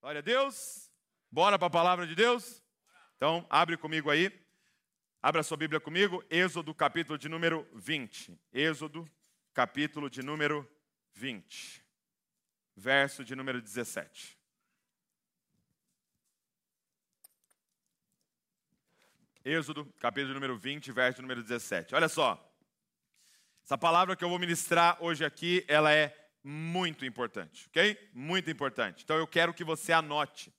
Glória a Deus. Bora para a palavra de Deus? Então, abre comigo aí. Abra sua Bíblia comigo. Êxodo, capítulo de número 20. Êxodo, capítulo de número 20. Verso de número 17. Êxodo, capítulo de número 20, verso número 17. Olha só. Essa palavra que eu vou ministrar hoje aqui, ela é muito importante, ok? Muito importante. Então eu quero que você anote.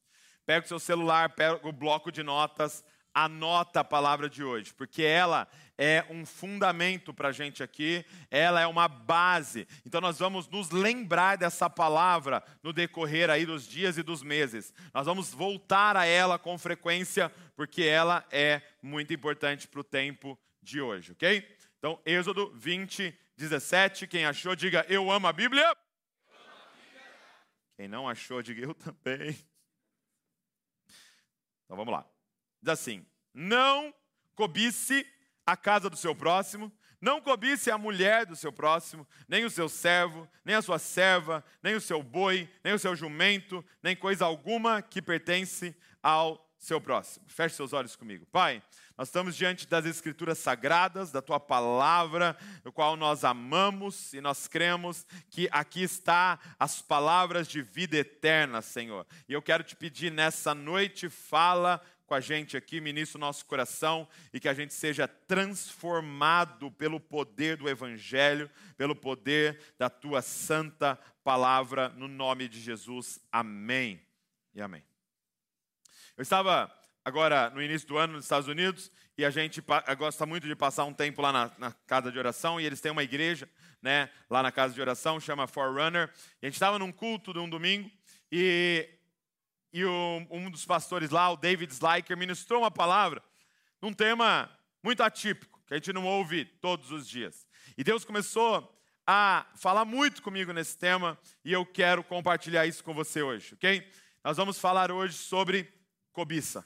Pega o seu celular, pega o bloco de notas, anota a palavra de hoje, porque ela é um fundamento para a gente aqui, ela é uma base. Então nós vamos nos lembrar dessa palavra no decorrer aí dos dias e dos meses. Nós vamos voltar a ela com frequência, porque ela é muito importante para o tempo de hoje, ok? Então, Êxodo 20, 17. Quem achou, diga eu amo a Bíblia. Quem não achou, diga eu também. Então vamos lá. Diz assim: Não cobice a casa do seu próximo, não cobice a mulher do seu próximo, nem o seu servo, nem a sua serva, nem o seu boi, nem o seu jumento, nem coisa alguma que pertence ao seu próximo. Feche seus olhos comigo. Pai, nós estamos diante das Escrituras sagradas, da tua palavra, o qual nós amamos e nós cremos que aqui está as palavras de vida eterna, Senhor. E eu quero te pedir nessa noite, fala com a gente aqui, ministra o nosso coração e que a gente seja transformado pelo poder do Evangelho, pelo poder da tua santa palavra, no nome de Jesus. Amém e amém. Eu estava agora no início do ano nos Estados Unidos e a gente gosta muito de passar um tempo lá na, na, casa de oração e eles têm uma igreja, né, lá na casa de oração, chama Forerunner. E a gente estava num culto de um domingo e, e o, um dos pastores lá, o David Slyker, ministrou uma palavra num tema muito atípico, que a gente não ouve todos os dias. E Deus começou a falar muito comigo nesse tema e eu quero compartilhar isso com você hoje, ok? Nós vamos falar hoje sobre cobiça.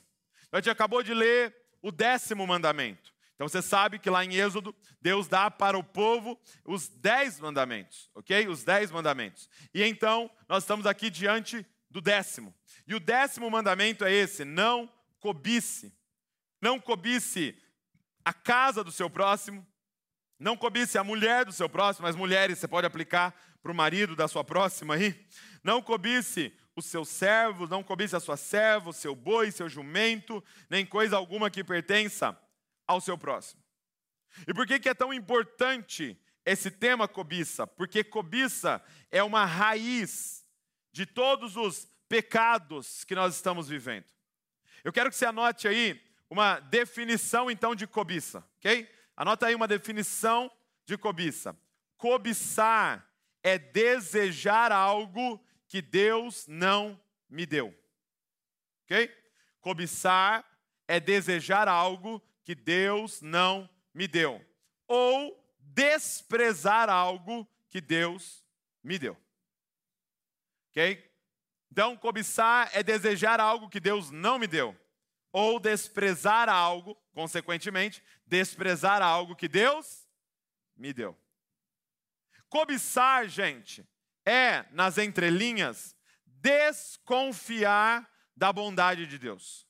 A gente acabou de ler o décimo mandamento. Então você sabe que lá em Êxodo, Deus dá para o povo os dez mandamentos, ok? Os dez mandamentos. E então, nós estamos aqui diante do décimo. E o décimo mandamento é esse: não cobice. Não cobice a casa do seu próximo, não cobice a mulher do seu próximo, mas mulheres você pode aplicar para o marido da sua próxima aí. Não cobice os seus servos, não cobice a sua serva, o seu boi, seu jumento, nem coisa alguma que pertença ao seu próximo. E por que, que é tão importante esse tema cobiça? Porque cobiça é uma raiz de todos os pecados que nós estamos vivendo. Eu quero que você anote aí uma definição então de cobiça, ok? Anota aí uma definição de cobiça. Cobiçar é desejar algo que Deus não me deu. Ok? Cobiçar é desejar algo que Deus não me deu. Ou desprezar algo que Deus me deu. Ok? Então, cobiçar é desejar algo que Deus não me deu. Ou desprezar algo, consequentemente, desprezar algo que Deus me deu. Cobiçar, gente, é, nas entrelinhas, desconfiar da bondade de Deus.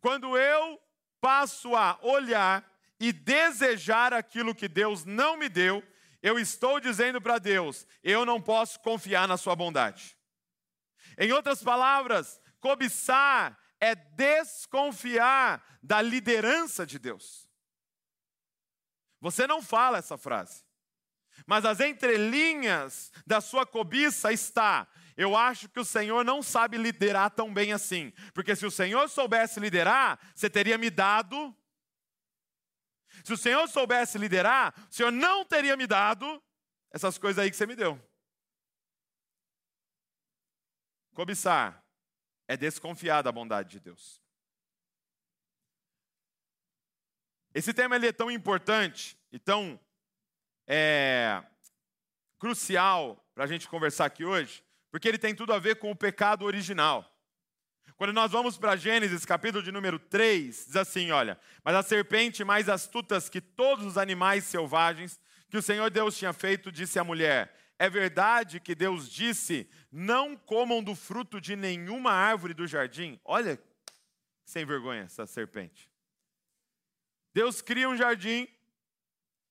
Quando eu passo a olhar e desejar aquilo que Deus não me deu, eu estou dizendo para Deus: eu não posso confiar na Sua bondade. Em outras palavras, cobiçar é desconfiar da liderança de Deus. Você não fala essa frase. Mas as entrelinhas da sua cobiça está: eu acho que o Senhor não sabe liderar tão bem assim. Porque se o Senhor soubesse liderar, você teria me dado. Se o Senhor soubesse liderar, o Senhor não teria me dado essas coisas aí que você me deu. Cobiçar é desconfiar da bondade de Deus. Esse tema ele é tão importante e tão é, crucial para a gente conversar aqui hoje, porque ele tem tudo a ver com o pecado original. Quando nós vamos para Gênesis, capítulo de número 3, diz assim: olha, mas a serpente mais astutas que todos os animais selvagens que o Senhor Deus tinha feito, disse à mulher: É verdade que Deus disse: não comam do fruto de nenhuma árvore do jardim. Olha, sem vergonha essa serpente. Deus cria um jardim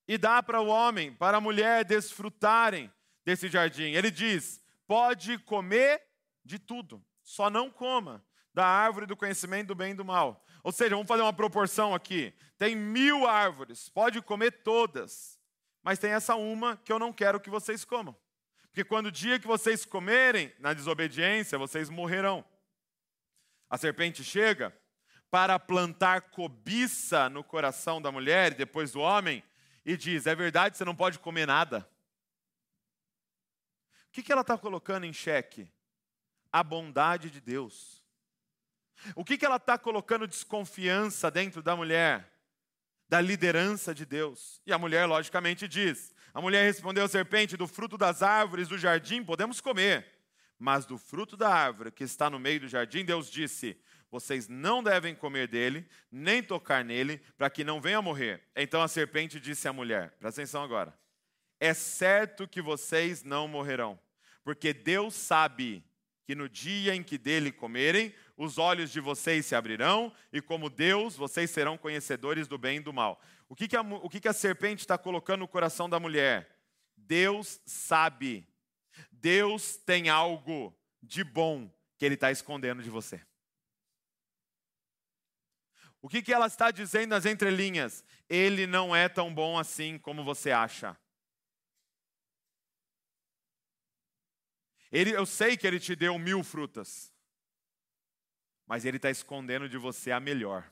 e dá para o homem, para a mulher desfrutarem desse jardim. Ele diz: pode comer de tudo, só não coma da árvore do conhecimento do bem e do mal. Ou seja, vamos fazer uma proporção aqui. Tem mil árvores, pode comer todas, mas tem essa uma que eu não quero que vocês comam. Porque quando o dia que vocês comerem, na desobediência, vocês morrerão. A serpente chega para plantar cobiça no coração da mulher e depois do homem e diz: É verdade, você não pode comer nada. O que, ela está colocando em xeque? A bondade de Deus. O que, que ela está colocando desconfiança dentro da mulher? Da liderança de Deus. E a mulher, logicamente, diz: A mulher respondeu à serpente: Do fruto das árvores do jardim podemos comer, mas do fruto da árvore que está no meio do jardim, Deus disse: Vocês não devem comer dele, nem tocar nele, para que não venha a morrer. Então a serpente disse à mulher: Presta atenção agora é certo que vocês não morrerão, porque Deus sabe que no dia em que dele comerem, os olhos de vocês se abrirão, e como Deus, vocês serão conhecedores do bem e do mal. O que, que, a, o que, que a serpente está colocando no coração da mulher? Deus sabe, Deus tem algo de bom que Ele está escondendo de você. O que, que ela está dizendo nas entrelinhas? Ele não é tão bom assim como você acha. Ele, eu sei que ele te deu mil frutas, mas ele está escondendo de você a melhor.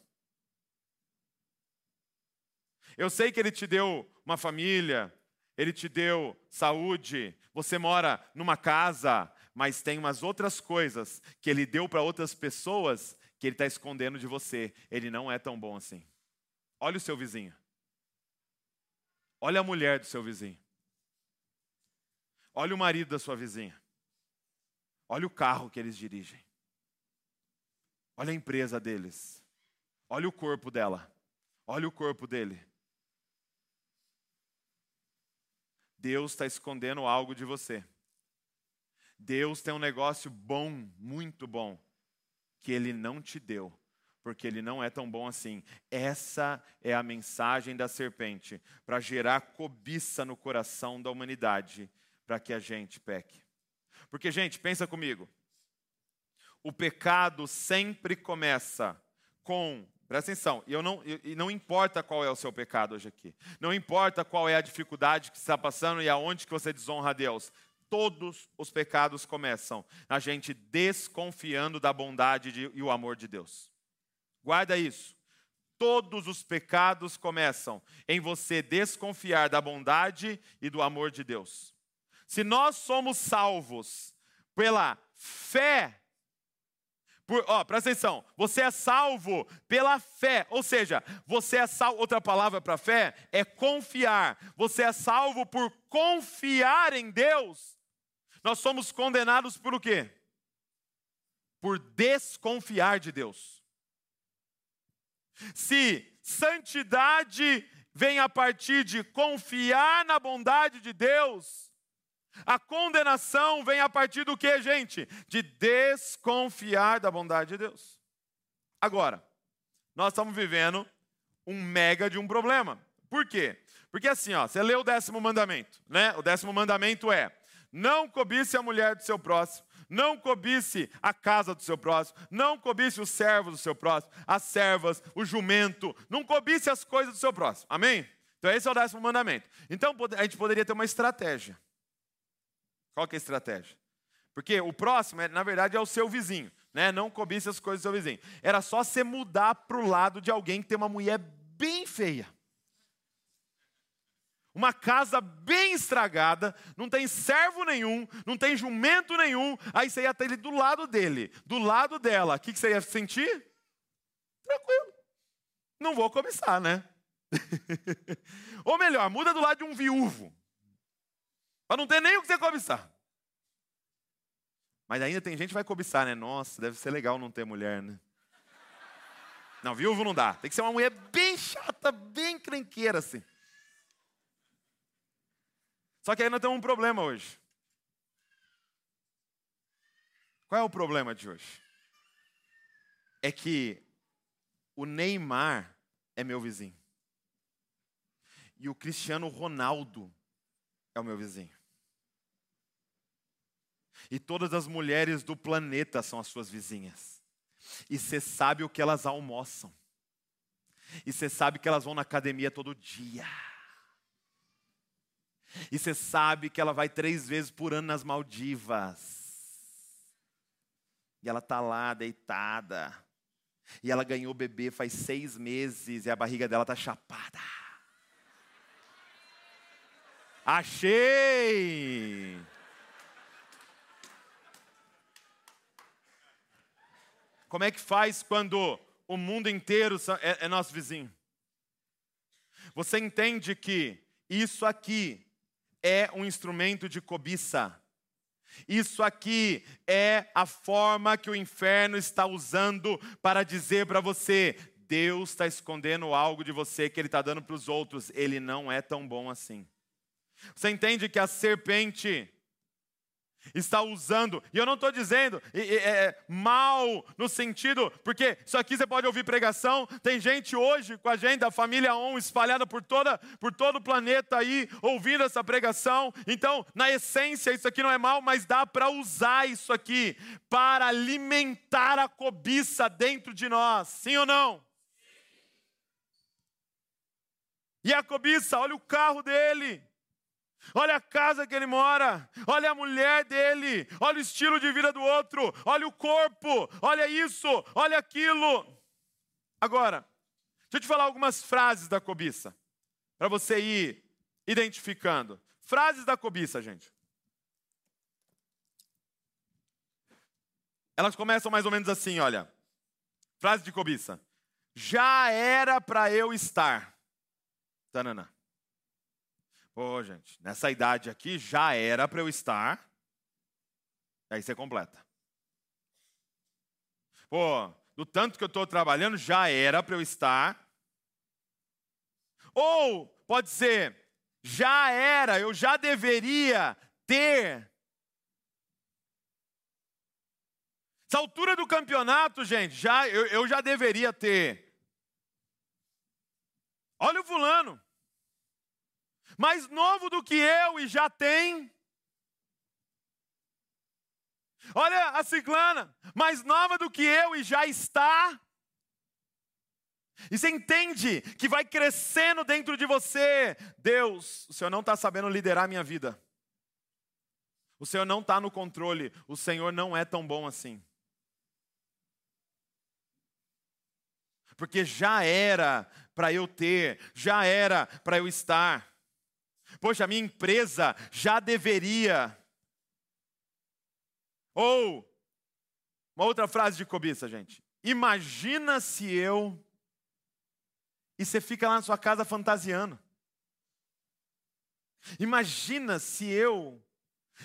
Eu sei que ele te deu uma família, ele te deu saúde, você mora numa casa, mas tem umas outras coisas que ele deu para outras pessoas que ele está escondendo de você. Ele não é tão bom assim. Olha o seu vizinho. Olha a mulher do seu vizinho. Olha o marido da sua vizinha. Olha o carro que eles dirigem. Olha a empresa deles. Olha o corpo dela. Olha o corpo dele. Deus está escondendo algo de você. Deus tem um negócio bom, muito bom, que Ele não te deu, porque Ele não é tão bom assim. Essa é a mensagem da serpente, para gerar cobiça no coração da humanidade, para que a gente peque. Porque, gente, pensa comigo. O pecado sempre começa com, presta atenção, e, eu não, e não importa qual é o seu pecado hoje aqui, não importa qual é a dificuldade que você está passando e aonde que você desonra a Deus, todos os pecados começam a gente desconfiando da bondade de, e o amor de Deus. Guarda isso. Todos os pecados começam em você desconfiar da bondade e do amor de Deus. Se nós somos salvos pela fé, por, ó, presta atenção, você é salvo pela fé, ou seja, você é salvo, outra palavra para fé é confiar, você é salvo por confiar em Deus. Nós somos condenados por o quê? Por desconfiar de Deus. Se santidade vem a partir de confiar na bondade de Deus, a condenação vem a partir do que, gente? De desconfiar da bondade de Deus. Agora, nós estamos vivendo um mega de um problema. Por quê? Porque assim, ó, você lê o décimo mandamento, né? O décimo mandamento é: não cobice a mulher do seu próximo, não cobice a casa do seu próximo, não cobice os servos do seu próximo, as servas, o jumento, não cobice as coisas do seu próximo. Amém? Então esse é o décimo mandamento. Então a gente poderia ter uma estratégia. Qual que é a estratégia? Porque o próximo, é, na verdade, é o seu vizinho. Né? Não cobice as coisas do seu vizinho. Era só você mudar para o lado de alguém que tem uma mulher bem feia. Uma casa bem estragada, não tem servo nenhum, não tem jumento nenhum, aí você ia ter ele do lado dele, do lado dela. O que você ia sentir? Tranquilo. Não vou cobiçar, né? Ou melhor, muda do lado de um viúvo. Para não ter nem o que você cobiçar. Mas ainda tem gente que vai cobiçar, né? Nossa, deve ser legal não ter mulher, né? Não, viúvo não dá. Tem que ser uma mulher bem chata, bem crenqueira, assim. Só que aí nós temos um problema hoje. Qual é o problema de hoje? É que o Neymar é meu vizinho. E o Cristiano Ronaldo é o meu vizinho. E todas as mulheres do planeta são as suas vizinhas. E você sabe o que elas almoçam. E você sabe que elas vão na academia todo dia. E você sabe que ela vai três vezes por ano nas Maldivas. E ela está lá deitada. E ela ganhou bebê faz seis meses e a barriga dela está chapada. Achei! Como é que faz quando o mundo inteiro é, é nosso vizinho? Você entende que isso aqui é um instrumento de cobiça. Isso aqui é a forma que o inferno está usando para dizer para você: Deus está escondendo algo de você que Ele está dando para os outros. Ele não é tão bom assim. Você entende que a serpente está usando, e eu não estou dizendo é, é, mal no sentido, porque isso aqui você pode ouvir pregação, tem gente hoje com a gente, a família ON, espalhada por, toda, por todo o planeta aí, ouvindo essa pregação, então, na essência, isso aqui não é mal, mas dá para usar isso aqui, para alimentar a cobiça dentro de nós, sim ou não? E a cobiça, olha o carro dele, Olha a casa que ele mora, olha a mulher dele, olha o estilo de vida do outro, olha o corpo, olha isso, olha aquilo. Agora, deixa eu te falar algumas frases da cobiça, para você ir identificando. Frases da cobiça, gente. Elas começam mais ou menos assim, olha. Frase de cobiça. Já era para eu estar. Tanana. Pô, gente, nessa idade aqui já era para eu estar. Aí você completa. Pô, do tanto que eu estou trabalhando, já era para eu estar. Ou pode ser, já era, eu já deveria ter. Essa altura do campeonato, gente, já eu, eu já deveria ter. Olha o fulano mais novo do que eu e já tem. Olha a ciclana, mais nova do que eu e já está. E você entende que vai crescendo dentro de você. Deus, o Senhor não está sabendo liderar a minha vida. O Senhor não está no controle. O Senhor não é tão bom assim. Porque já era para eu ter, já era para eu estar. Poxa, a minha empresa já deveria. Ou, uma outra frase de cobiça, gente. Imagina se eu. E você fica lá na sua casa fantasiando. Imagina se eu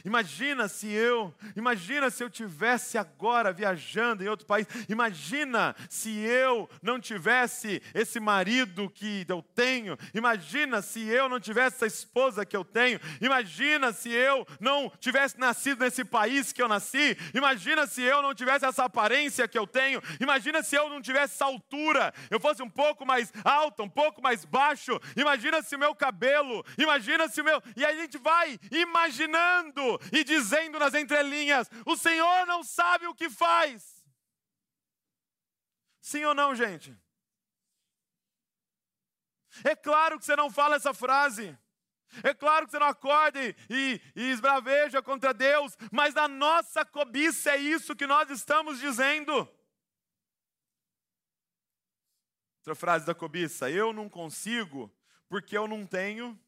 Imagina se eu, imagina se eu tivesse agora viajando em outro país. Imagina se eu não tivesse esse marido que eu tenho. Imagina se eu não tivesse essa esposa que eu tenho. Imagina se eu não tivesse nascido nesse país que eu nasci. Imagina se eu não tivesse essa aparência que eu tenho. Imagina se eu não tivesse essa altura. Eu fosse um pouco mais alto, um pouco mais baixo. Imagina se o meu cabelo. Imagina se o meu. E a gente vai imaginando e dizendo nas entrelinhas: O Senhor não sabe o que faz. Sim ou não, gente? É claro que você não fala essa frase. É claro que você não acorda e, e, esbraveja contra Deus, mas a nossa cobiça é isso que nós estamos dizendo. Outra frase da cobiça: eu não consigo porque eu não tenho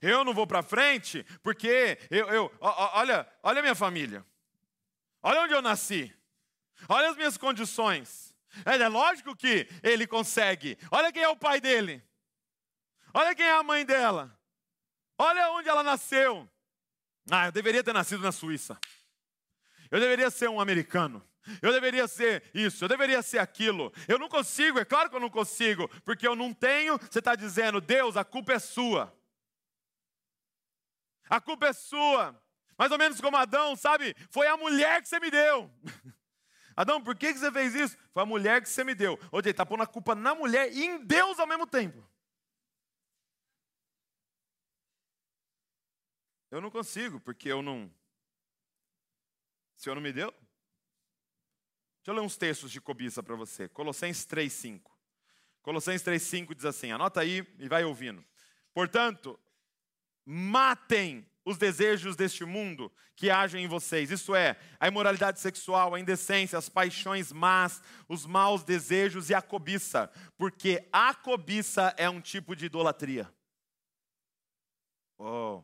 eu não vou para frente porque eu, eu olha, olha a minha família. Olha onde eu nasci. Olha as minhas condições. É, é lógico que ele consegue. Olha quem é o pai dele. Olha quem é a mãe dela. Olha onde ela nasceu. Ah, eu deveria ter nascido na Suíça. Eu deveria ser um americano. Eu deveria ser isso, eu deveria ser aquilo. Eu não consigo, é claro que eu não consigo, porque eu não tenho. Você está dizendo, Deus, a culpa é sua. A culpa é sua. Mais ou menos como Adão, sabe? Foi a mulher que você me deu. Adão, por que você fez isso? Foi a mulher que você me deu. Ou seja, está pondo a culpa na mulher e em Deus ao mesmo tempo. Eu não consigo, porque eu não. O Senhor não me deu? Deixa eu ler uns textos de cobiça para você. Colossenses 3,5. Colossenses 3,5 diz assim: anota aí e vai ouvindo. Portanto, matem os desejos deste mundo que agem em vocês. Isso é, a imoralidade sexual, a indecência, as paixões más, os maus desejos e a cobiça. Porque a cobiça é um tipo de idolatria. Oh.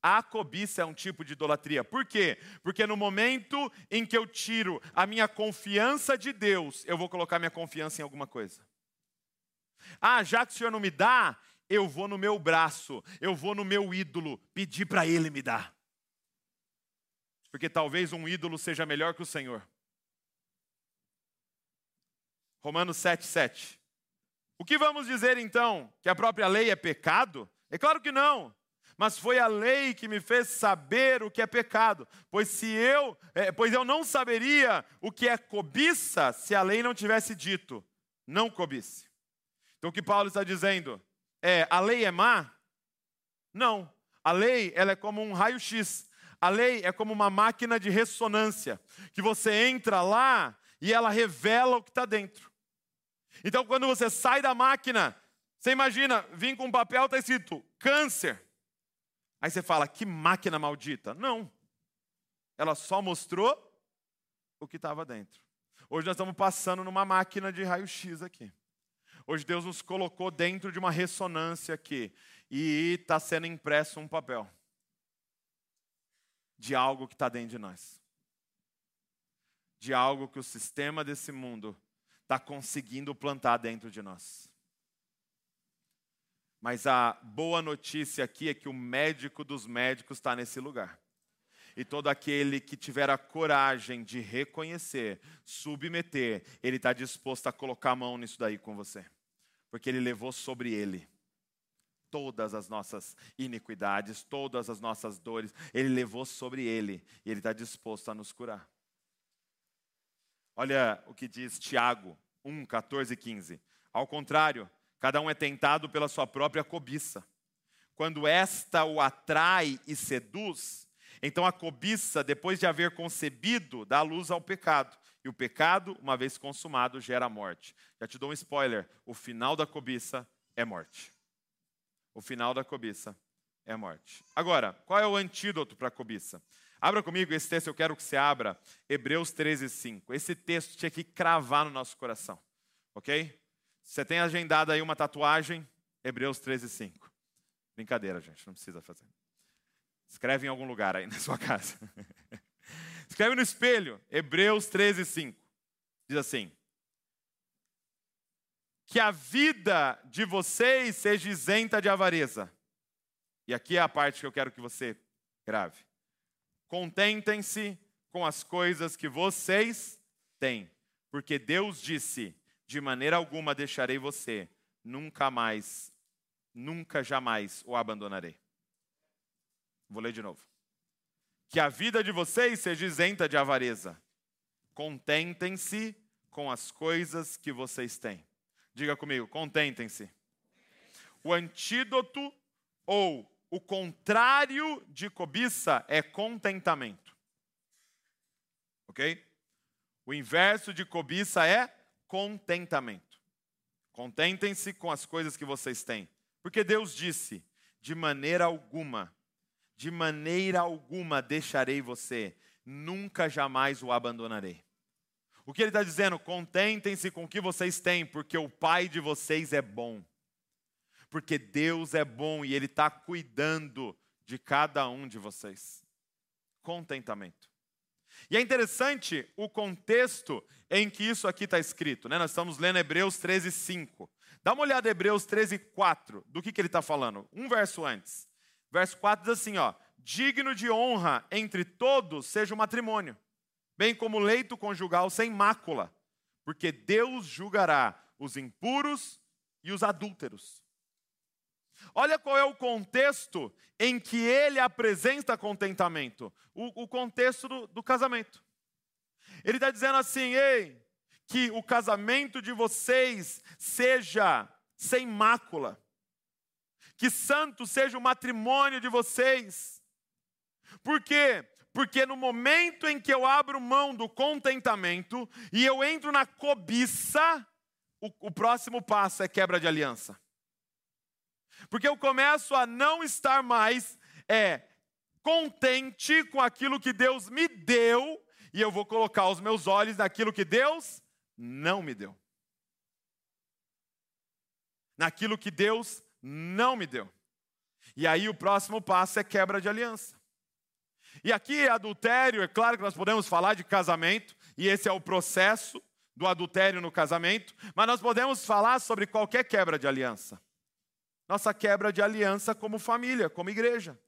A cobiça é um tipo de idolatria. Por quê? Porque no momento em que eu tiro a minha confiança de Deus, eu vou colocar minha confiança em alguma coisa. Ah, já que o Senhor não me dá, eu vou no meu braço, eu vou no meu ídolo pedir para ele me dar. Porque talvez um ídolo seja melhor que o Senhor. Romanos 7, 7. O que vamos dizer então? Que a própria lei é pecado? É claro que não. Mas foi a lei que me fez saber o que é pecado, pois se eu, é, pois eu não saberia o que é cobiça se a lei não tivesse dito, não cobice. Então o que Paulo está dizendo é: a lei é má? Não. A lei ela é como um raio-x. A lei é como uma máquina de ressonância, que você entra lá e ela revela o que está dentro. Então, quando você sai da máquina, você imagina, vim com um papel, está escrito câncer. Aí você fala, que máquina maldita. Não. Ela só mostrou o que estava dentro. Hoje nós estamos passando numa máquina de raio-x aqui. Hoje Deus nos colocou dentro de uma ressonância aqui e está sendo impresso um papel de algo que está dentro de nós, de algo que o sistema desse mundo está conseguindo plantar dentro de nós. Mas a boa notícia aqui é que o médico dos médicos está nesse lugar. E todo aquele que tiver a coragem de reconhecer, submeter, ele está disposto a colocar a mão nisso daí com você porque Ele levou sobre Ele todas as nossas iniquidades, todas as nossas dores, Ele levou sobre Ele e Ele está disposto a nos curar. Olha o que diz Tiago 1, 14 e 15. Ao contrário, cada um é tentado pela sua própria cobiça. Quando esta o atrai e seduz, então a cobiça, depois de haver concebido, dá luz ao pecado. E o pecado, uma vez consumado, gera morte. Já te dou um spoiler: o final da cobiça é morte. O final da cobiça é morte. Agora, qual é o antídoto para a cobiça? Abra comigo esse texto, eu quero que você abra Hebreus 13, 5. Esse texto tinha que cravar no nosso coração, ok? Você tem agendado aí uma tatuagem, Hebreus 13, 5. Brincadeira, gente, não precisa fazer. Escreve em algum lugar aí na sua casa. Escreve no espelho, Hebreus 13, 5. Diz assim: Que a vida de vocês seja isenta de avareza. E aqui é a parte que eu quero que você grave. Contentem-se com as coisas que vocês têm, porque Deus disse: De maneira alguma deixarei você, nunca mais, nunca jamais o abandonarei. Vou ler de novo que a vida de vocês seja isenta de avareza. Contentem-se com as coisas que vocês têm. Diga comigo, contentem-se. O antídoto ou o contrário de cobiça é contentamento. Ok? O inverso de cobiça é contentamento. Contentem-se com as coisas que vocês têm. Porque Deus disse: de maneira alguma de maneira alguma deixarei você, nunca jamais o abandonarei. O que ele está dizendo? Contentem-se com o que vocês têm, porque o Pai de vocês é bom. Porque Deus é bom e Ele está cuidando de cada um de vocês. Contentamento. E é interessante o contexto em que isso aqui está escrito. Né? Nós estamos lendo Hebreus 13, 5. Dá uma olhada em Hebreus 13, 4. Do que, que ele está falando? Um verso antes. Verso 4 diz assim, ó: digno de honra entre todos seja o matrimônio, bem como leito conjugal sem mácula, porque Deus julgará os impuros e os adúlteros. Olha qual é o contexto em que ele apresenta contentamento: o, o contexto do, do casamento. Ele está dizendo assim: ei, que o casamento de vocês seja sem mácula, que santo seja o matrimônio de vocês. Por quê? Porque no momento em que eu abro mão do contentamento e eu entro na cobiça, o, o próximo passo é quebra de aliança. Porque eu começo a não estar mais é, contente com aquilo que Deus me deu e eu vou colocar os meus olhos naquilo que Deus não me deu. Naquilo que Deus não me deu. E aí o próximo passo é quebra de aliança. E aqui adultério, é claro que nós podemos falar de casamento, e esse é o processo do adultério no casamento, mas nós podemos falar sobre qualquer quebra de aliança. Nossa quebra de aliança como família, como igreja.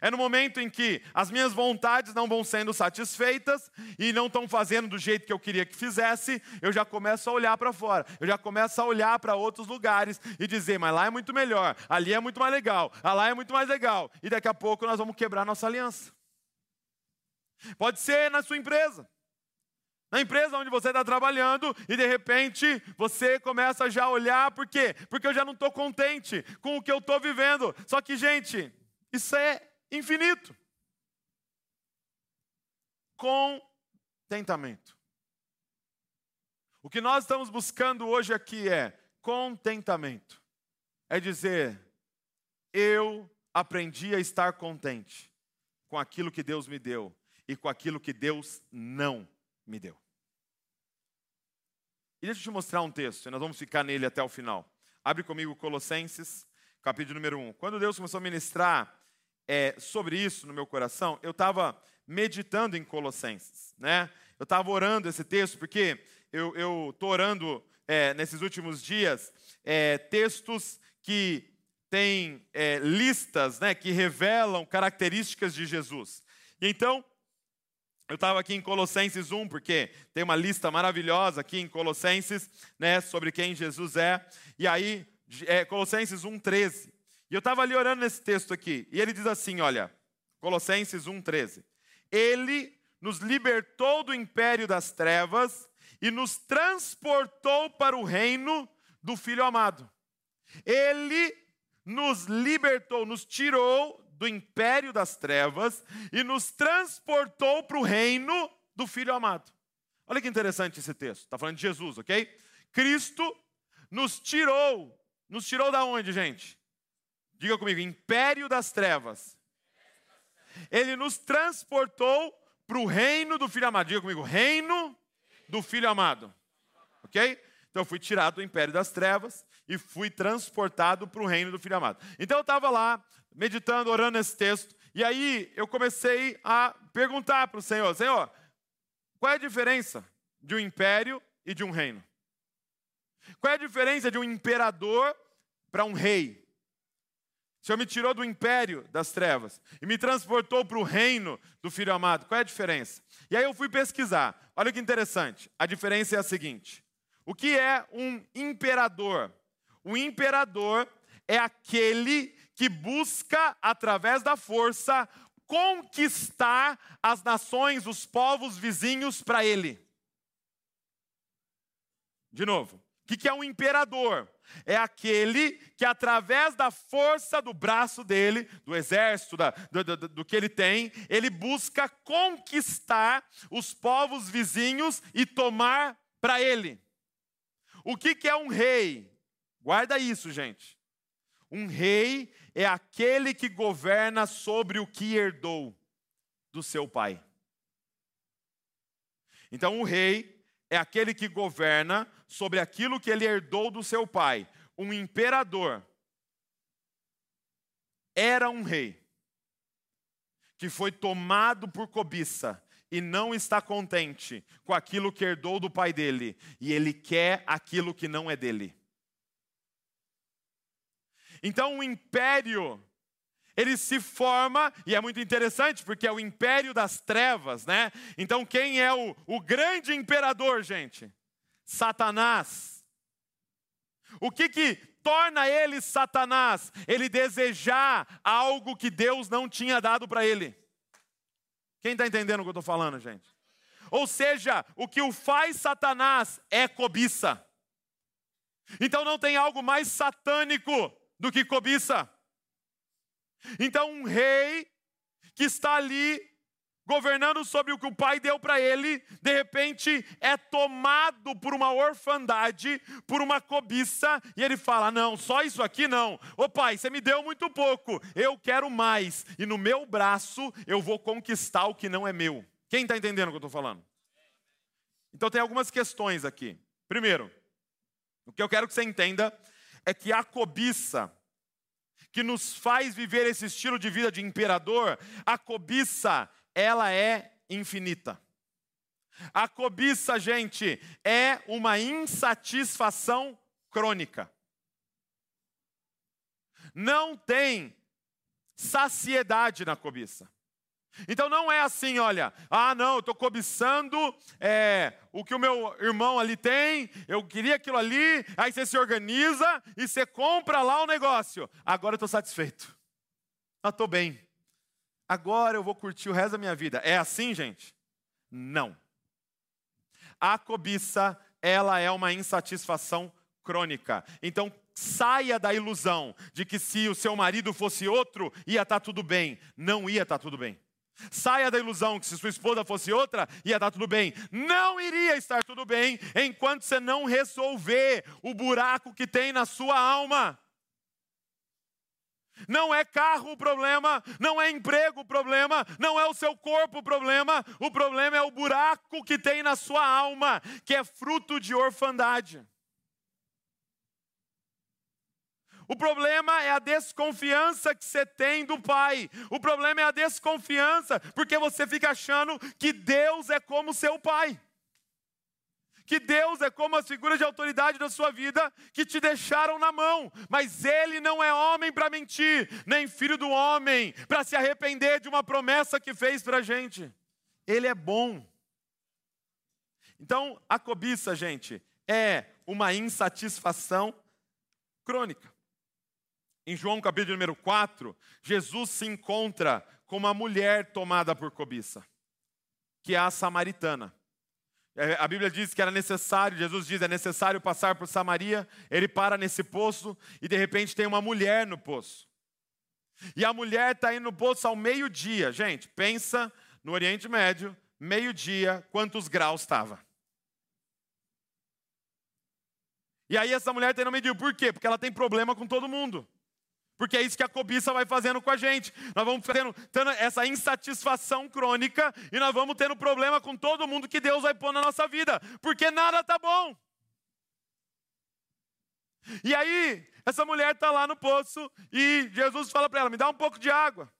É no momento em que as minhas vontades não vão sendo satisfeitas e não estão fazendo do jeito que eu queria que fizesse, eu já começo a olhar para fora, eu já começo a olhar para outros lugares e dizer, mas lá é muito melhor, ali é muito mais legal, ah, lá é muito mais legal, e daqui a pouco nós vamos quebrar nossa aliança. Pode ser na sua empresa. Na empresa onde você está trabalhando e de repente você começa já a olhar, por quê? Porque eu já não estou contente com o que eu estou vivendo. Só que, gente, isso é infinito. Contentamento. O que nós estamos buscando hoje aqui é contentamento. É dizer, eu aprendi a estar contente com aquilo que Deus me deu e com aquilo que Deus não me deu. E deixa eu te mostrar um texto, e nós vamos ficar nele até o final. Abre comigo Colossenses, capítulo número 1. Quando Deus começou a ministrar é, sobre isso no meu coração, eu estava meditando em Colossenses, né? Eu estava orando esse texto, porque eu estou orando é, nesses últimos dias é, textos que têm é, listas né, que revelam características de Jesus. E então, eu estava aqui em Colossenses 1, porque tem uma lista maravilhosa aqui em Colossenses, né, sobre quem Jesus é. E aí, é, Colossenses 1, 13. E eu estava ali orando nesse texto aqui, e ele diz assim: olha, Colossenses 1, 13. Ele nos libertou do império das trevas e nos transportou para o reino do Filho amado. Ele nos libertou, nos tirou do império das trevas e nos transportou para o reino do Filho amado. Olha que interessante esse texto. Está falando de Jesus, ok? Cristo nos tirou. Nos tirou da onde, gente? Diga comigo, império das trevas. Ele nos transportou para o reino do Filho amado. Diga comigo, reino do Filho amado. Ok? Então eu fui tirado do império das trevas e fui transportado para o reino do Filho amado. Então eu estava lá, meditando, orando nesse texto, e aí eu comecei a perguntar para o Senhor: Senhor, qual é a diferença de um império e de um reino? Qual é a diferença de um imperador para um rei? Senhor me tirou do império das trevas e me transportou para o reino do Filho amado. Qual é a diferença? E aí eu fui pesquisar. Olha que interessante. A diferença é a seguinte: o que é um imperador? O imperador é aquele que busca, através da força, conquistar as nações, os povos vizinhos para ele. De novo, o que é um imperador? É aquele que, através da força do braço dele, do exército, da, do, do, do, que ele tem, ele busca conquistar os povos vizinhos e tomar para ele. O que, que é um rei? Guarda isso, gente. Um rei é aquele que governa sobre o que herdou do seu pai. Então, o rei é aquele que governa sobre aquilo que ele herdou do seu pai. Um imperador era um rei que foi tomado por cobiça e não está contente com aquilo que herdou do pai dele, e ele quer aquilo que não é dele. Então o império ele se forma, e é muito interessante, porque é o império das trevas, né? Então, quem é o, o grande imperador, gente? Satanás. O que que torna ele Satanás? Ele desejar algo que Deus não tinha dado para ele. Quem está entendendo o que eu estou falando, gente? Ou seja, o que o faz Satanás é cobiça. Então não tem algo mais satânico do que cobiça. Então um rei que está ali governando sobre o que o pai deu para ele, de repente é tomado por uma orfandade, por uma cobiça, e ele fala: Não, só isso aqui não. Ô pai, você me deu muito pouco, eu quero mais, e no meu braço eu vou conquistar o que não é meu. Quem está entendendo o que eu estou falando? Então tem algumas questões aqui. Primeiro, o que eu quero que você entenda é que a cobiça que nos faz viver esse estilo de vida de imperador, a cobiça ela é infinita. A cobiça, gente, é uma insatisfação crônica. Não tem saciedade na cobiça. Então não é assim, olha, ah não, eu estou cobiçando é, o que o meu irmão ali tem, eu queria aquilo ali, aí você se organiza e você compra lá o negócio. Agora eu estou satisfeito. Estou bem agora eu vou curtir o resto da minha vida. É assim, gente? Não. A cobiça, ela é uma insatisfação crônica. Então, saia da ilusão de que se o seu marido fosse outro, ia estar tá tudo bem. Não ia estar tá tudo bem. Saia da ilusão que se sua esposa fosse outra, ia estar tá tudo bem. Não iria estar tudo bem enquanto você não resolver o buraco que tem na sua alma. Não é carro o problema, não é emprego o problema, não é o seu corpo o problema, o problema é o buraco que tem na sua alma, que é fruto de orfandade. O problema é a desconfiança que você tem do Pai. O problema é a desconfiança, porque você fica achando que Deus é como seu Pai que Deus é como as figuras de autoridade da sua vida que te deixaram na mão, mas Ele não é homem para mentir, nem filho do homem para se arrepender de uma promessa que fez para a gente. Ele é bom. Então, a cobiça, gente, é uma insatisfação crônica. Em João capítulo número 4, Jesus se encontra com uma mulher tomada por cobiça, que é a samaritana. É, a Bíblia diz que era necessário, Jesus diz, é necessário passar por Samaria. Ele para nesse poço e de repente tem uma mulher no poço. E a mulher está indo no poço ao meio-dia. Gente, pensa no Oriente Médio, meio-dia, quantos graus estava. E aí essa mulher está indo no meio-dia. Por quê? Porque ela tem problema com todo mundo. Porque é isso que a cobiça vai fazendo com a gente. Nós vamos tendo, tendo, essa insatisfação crônica e nós vamos tendo problema com todo mundo que Deus vai pôr na nossa vida, porque nada está bom. E aí, essa mulher está lá no poço e Jesus fala para ela: me dá um pouco de água.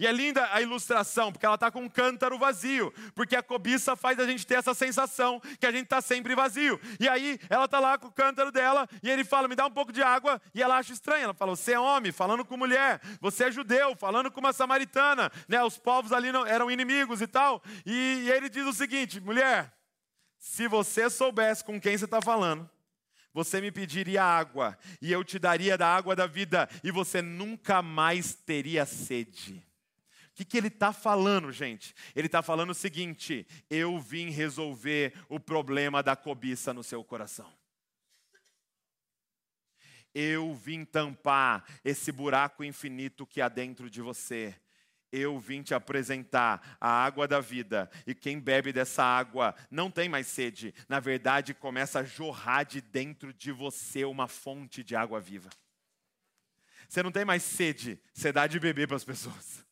E é linda a ilustração, porque ela está com um cântaro vazio, porque a cobiça faz a gente ter essa sensação que a gente está sempre vazio. E aí ela está lá com o cântaro dela, e ele fala: Me dá um pouco de água, e ela acha estranho. Ela fala: Você é homem, falando com mulher, você é judeu, falando com uma samaritana, né? os povos ali não, eram inimigos e tal. E, e ele diz o seguinte: Mulher, se você soubesse com quem você está falando, você me pediria água, e eu te daria da água da vida, e você nunca mais teria sede que, que ele está falando, gente? Ele está falando o seguinte: eu vim resolver o problema da cobiça no seu coração. Eu vim tampar esse buraco infinito que há dentro de você. Eu vim te apresentar a água da vida, e quem bebe dessa água não tem mais sede, na verdade, começa a jorrar de dentro de você uma fonte de água viva. Você não tem mais sede, você dá de beber para as pessoas.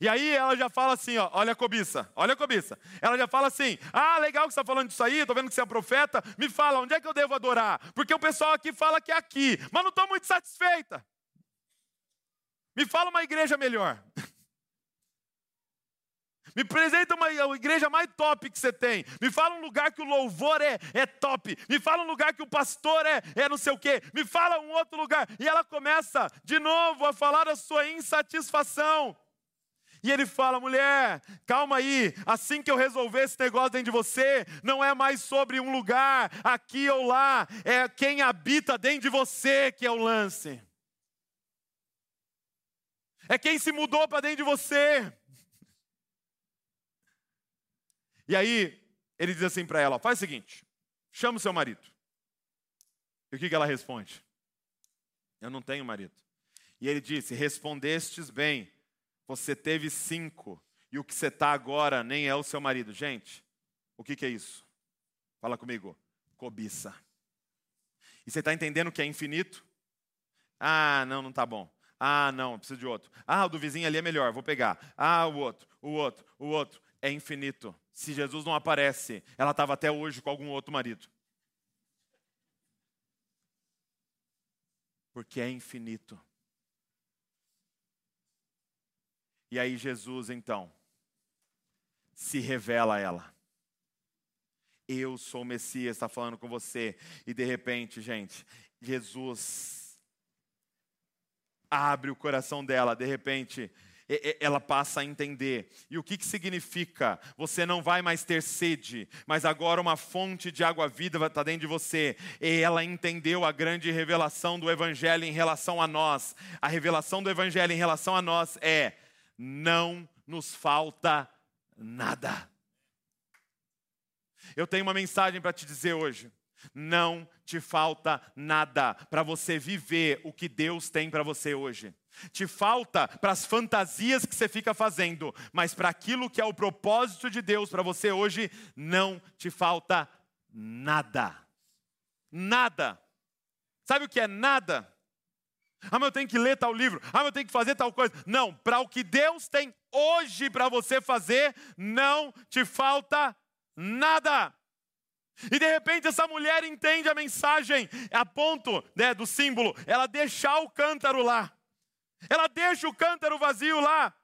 E aí ela já fala assim, ó, olha a cobiça, olha a cobiça. Ela já fala assim: ah, legal que você está falando disso aí, estou vendo que você é profeta, me fala, onde é que eu devo adorar? Porque o pessoal aqui fala que é aqui, mas não estou muito satisfeita. Me fala uma igreja melhor. Me apresenta uma igreja mais top que você tem. Me fala um lugar que o louvor é, é top. Me fala um lugar que o pastor é, é não sei o quê. Me fala um outro lugar. E ela começa de novo a falar da sua insatisfação. E ele fala: mulher, calma aí, assim que eu resolver esse negócio dentro de você, não é mais sobre um lugar, aqui ou lá, é quem habita dentro de você que é o lance. É quem se mudou para dentro de você. E aí, ele diz assim para ela: faz o seguinte, chama o seu marido. E o que, que ela responde? Eu não tenho marido. E ele disse: respondestes bem você teve cinco e o que você está agora nem é o seu marido. Gente, o que, que é isso? Fala comigo. Cobiça. E você está entendendo que é infinito? Ah, não, não está bom. Ah, não, preciso de outro. Ah, o do vizinho ali é melhor, vou pegar. Ah, o outro, o outro, o outro. É infinito. Se Jesus não aparece, ela estava até hoje com algum outro marido. Porque é infinito. E aí Jesus então se revela a ela. Eu sou o Messias, está falando com você. E de repente, gente, Jesus abre o coração dela, de repente, ela passa a entender. E o que, que significa? Você não vai mais ter sede, mas agora uma fonte de água viva estar dentro de você. E ela entendeu a grande revelação do Evangelho em relação a nós. A revelação do Evangelho em relação a nós é: não nos falta nada. Eu tenho uma mensagem para te dizer hoje. Não te falta nada para você viver o que Deus tem para você hoje. Te falta para as fantasias que você fica fazendo, mas para aquilo que é o propósito de Deus para você hoje, não te falta nada. Nada. Sabe o que é nada? Ah, mas eu tenho que ler tal livro. Ah, mas eu tenho que fazer tal coisa. Não, para o que Deus tem hoje para você fazer, não te falta nada. E de repente essa mulher entende a mensagem, a ponto né, do símbolo, ela deixar o cântaro lá. Ela deixa o cântaro vazio lá.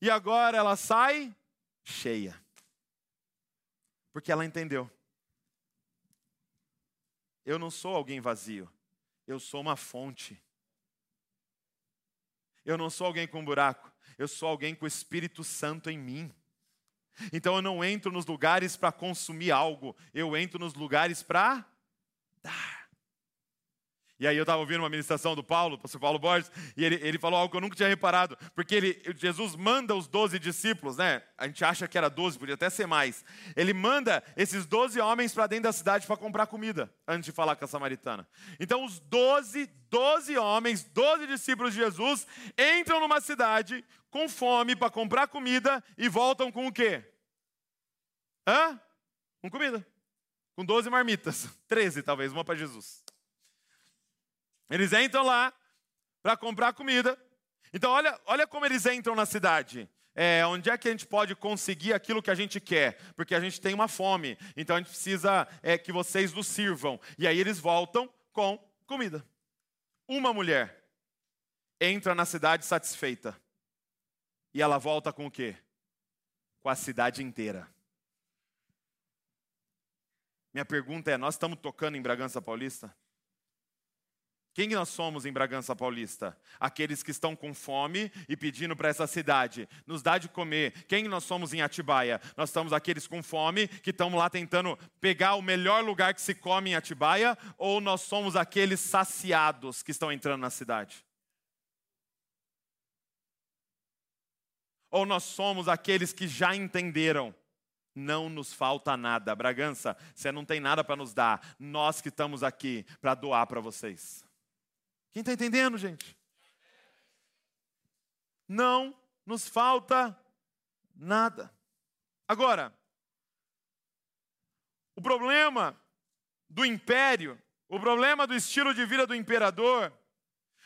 E agora ela sai cheia. Porque ela entendeu. Eu não sou alguém vazio. Eu sou uma fonte. Eu não sou alguém com buraco, eu sou alguém com o Espírito Santo em mim. Então eu não entro nos lugares para consumir algo, eu entro nos lugares para dar. E aí eu estava ouvindo uma ministração do Paulo, pastor Paulo Borges, e ele, ele falou algo que eu nunca tinha reparado, porque ele, Jesus manda os doze discípulos, né? A gente acha que era doze, podia até ser mais. Ele manda esses doze homens para dentro da cidade para comprar comida, antes de falar com a samaritana. Então os doze, doze homens, doze discípulos de Jesus, entram numa cidade com fome para comprar comida e voltam com o quê? Hã? Com comida. Com doze marmitas. Treze, talvez, uma para Jesus. Eles entram lá para comprar comida. Então, olha, olha como eles entram na cidade. É, onde é que a gente pode conseguir aquilo que a gente quer? Porque a gente tem uma fome, então a gente precisa é, que vocês nos sirvam. E aí eles voltam com comida. Uma mulher entra na cidade satisfeita. E ela volta com o quê? Com a cidade inteira. Minha pergunta é: nós estamos tocando em Bragança Paulista? Quem nós somos em Bragança Paulista? Aqueles que estão com fome e pedindo para essa cidade nos dar de comer. Quem nós somos em Atibaia? Nós estamos aqueles com fome que estão lá tentando pegar o melhor lugar que se come em Atibaia? Ou nós somos aqueles saciados que estão entrando na cidade? Ou nós somos aqueles que já entenderam não nos falta nada. Bragança, você não tem nada para nos dar. Nós que estamos aqui para doar para vocês. Quem está entendendo, gente? Não nos falta nada. Agora, o problema do império, o problema do estilo de vida do imperador,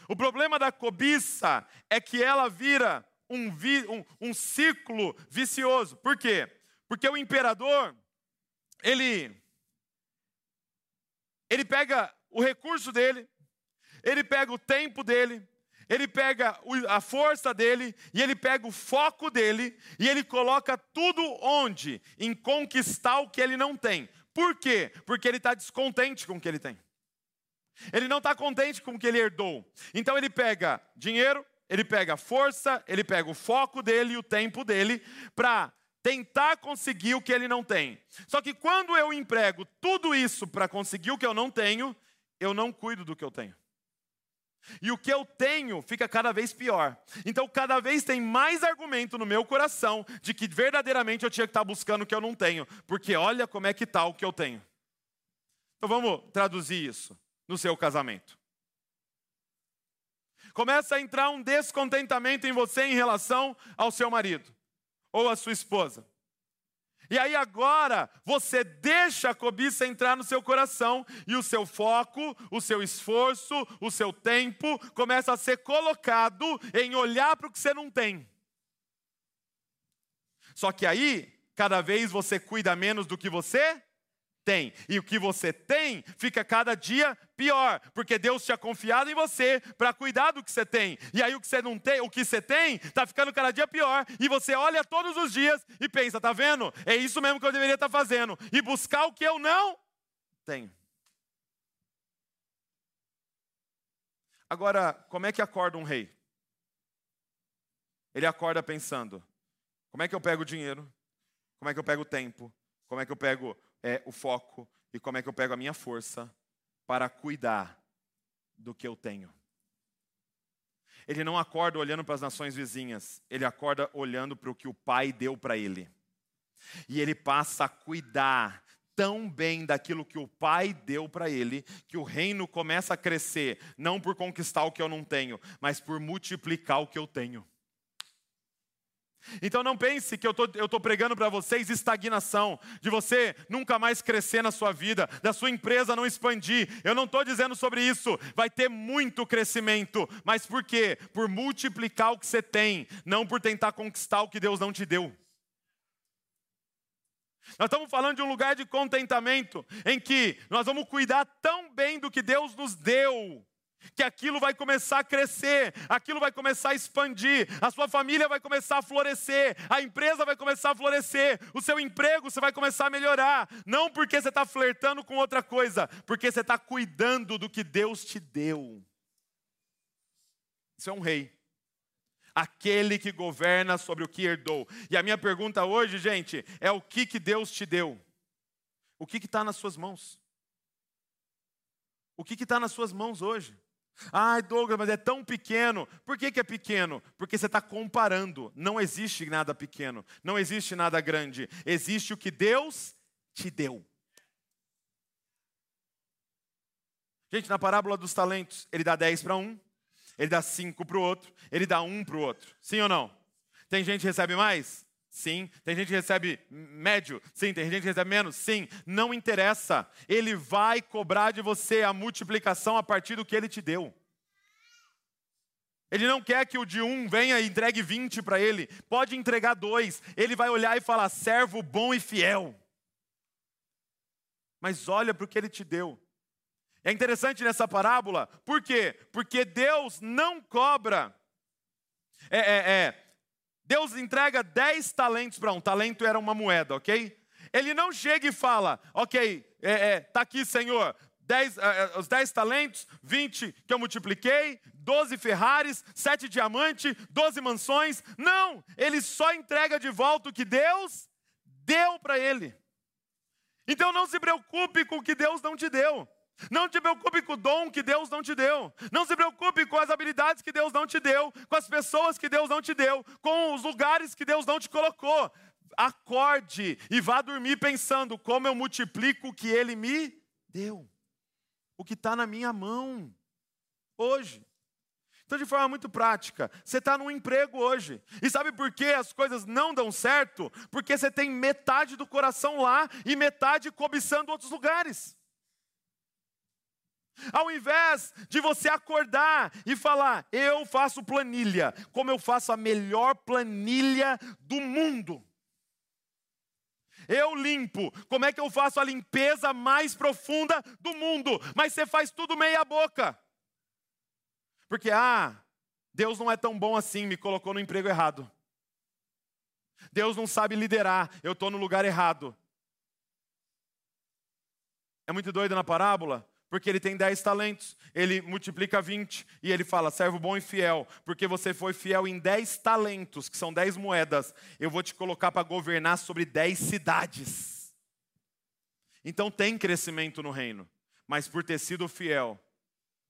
o problema da cobiça é que ela vira um, vi, um, um ciclo vicioso. Por quê? Porque o imperador, ele, ele pega o recurso dele, ele pega o tempo dele, ele pega a força dele e ele pega o foco dele e ele coloca tudo onde? Em conquistar o que ele não tem. Por quê? Porque ele está descontente com o que ele tem. Ele não está contente com o que ele herdou. Então ele pega dinheiro, ele pega a força, ele pega o foco dele e o tempo dele para tentar conseguir o que ele não tem. Só que quando eu emprego tudo isso para conseguir o que eu não tenho, eu não cuido do que eu tenho. E o que eu tenho fica cada vez pior. Então, cada vez tem mais argumento no meu coração de que verdadeiramente eu tinha que estar buscando o que eu não tenho, porque olha como é que está o que eu tenho. Então, vamos traduzir isso no seu casamento. Começa a entrar um descontentamento em você em relação ao seu marido ou à sua esposa. E aí agora você deixa a cobiça entrar no seu coração e o seu foco, o seu esforço, o seu tempo começa a ser colocado em olhar para o que você não tem. Só que aí, cada vez você cuida menos do que você tem. E o que você tem fica cada dia pior, porque Deus tinha confiado em você para cuidar do que você tem. E aí o que você não tem, o que você tem, está ficando cada dia pior, e você olha todos os dias e pensa, tá vendo? É isso mesmo que eu deveria estar tá fazendo, e buscar o que eu não tenho. Agora, como é que acorda um rei? Ele acorda pensando: como é que eu pego o dinheiro? Como é que eu pego o tempo? Como é que eu pego é o foco e como é que eu pego a minha força para cuidar do que eu tenho. Ele não acorda olhando para as nações vizinhas, ele acorda olhando para o que o pai deu para ele. E ele passa a cuidar tão bem daquilo que o pai deu para ele, que o reino começa a crescer, não por conquistar o que eu não tenho, mas por multiplicar o que eu tenho. Então não pense que eu estou pregando para vocês estagnação, de você nunca mais crescer na sua vida, da sua empresa não expandir. Eu não estou dizendo sobre isso. Vai ter muito crescimento, mas por quê? Por multiplicar o que você tem, não por tentar conquistar o que Deus não te deu. Nós estamos falando de um lugar de contentamento, em que nós vamos cuidar tão bem do que Deus nos deu, que aquilo vai começar a crescer, aquilo vai começar a expandir, a sua família vai começar a florescer, a empresa vai começar a florescer, o seu emprego você vai começar a melhorar, não porque você está flertando com outra coisa, porque você está cuidando do que Deus te deu. Isso é um rei. Aquele que governa sobre o que herdou. E a minha pergunta hoje, gente, é o que, que Deus te deu? O que está nas suas mãos? O que está nas suas mãos hoje? Ai, Douglas, mas é tão pequeno. Por que, que é pequeno? Porque você está comparando. Não existe nada pequeno, não existe nada grande. Existe o que Deus te deu. Gente, na parábola dos talentos, ele dá 10 para um, ele dá 5 para o outro, ele dá um para o outro. Sim ou não? Tem gente que recebe mais? Sim. Tem gente que recebe médio? Sim. Tem gente que recebe menos? Sim. Não interessa. Ele vai cobrar de você a multiplicação a partir do que ele te deu. Ele não quer que o de um venha e entregue 20 para ele. Pode entregar dois. Ele vai olhar e falar: servo bom e fiel. Mas olha para o que ele te deu. É interessante nessa parábola, por quê? Porque Deus não cobra. É, é, é Deus entrega 10 talentos para um. Talento era uma moeda, ok? Ele não chega e fala, ok, é, é, tá aqui, Senhor, dez, é, é os 10 talentos, 20 que eu multipliquei, 12 Ferraris, 7 diamantes, 12 mansões. Não, ele só entrega de volta o que Deus deu para ele. Então não se preocupe com o que Deus não te deu. Não te preocupe com o dom que Deus não te deu. Não se preocupe com as habilidades que Deus não te deu, com as pessoas que Deus não te deu, com os lugares que Deus não te colocou. Acorde e vá dormir pensando como eu multiplico o que Ele me deu, o que está na minha mão hoje. Então, de forma muito prática, você está num emprego hoje. E sabe por que as coisas não dão certo? Porque você tem metade do coração lá e metade cobiçando outros lugares. Ao invés de você acordar e falar, eu faço planilha, como eu faço a melhor planilha do mundo. Eu limpo, como é que eu faço a limpeza mais profunda do mundo? Mas você faz tudo meia boca. Porque, ah, Deus não é tão bom assim, me colocou no emprego errado. Deus não sabe liderar, eu estou no lugar errado. É muito doido na parábola, porque ele tem 10 talentos. Ele multiplica 20 e ele fala: servo bom e fiel, porque você foi fiel em 10 talentos, que são 10 moedas, eu vou te colocar para governar sobre 10 cidades. Então tem crescimento no reino, mas por ter sido fiel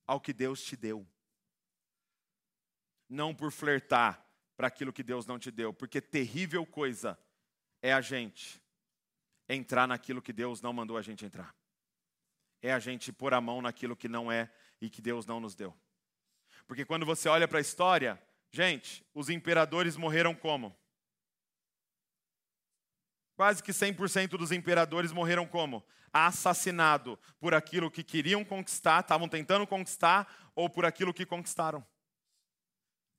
ao que Deus te deu, não por flertar para aquilo que Deus não te deu, porque terrível coisa é a gente entrar naquilo que Deus não mandou a gente entrar é a gente pôr a mão naquilo que não é e que Deus não nos deu. Porque quando você olha para a história, gente, os imperadores morreram como? Quase que 100% dos imperadores morreram como? Assassinado por aquilo que queriam conquistar, estavam tentando conquistar, ou por aquilo que conquistaram.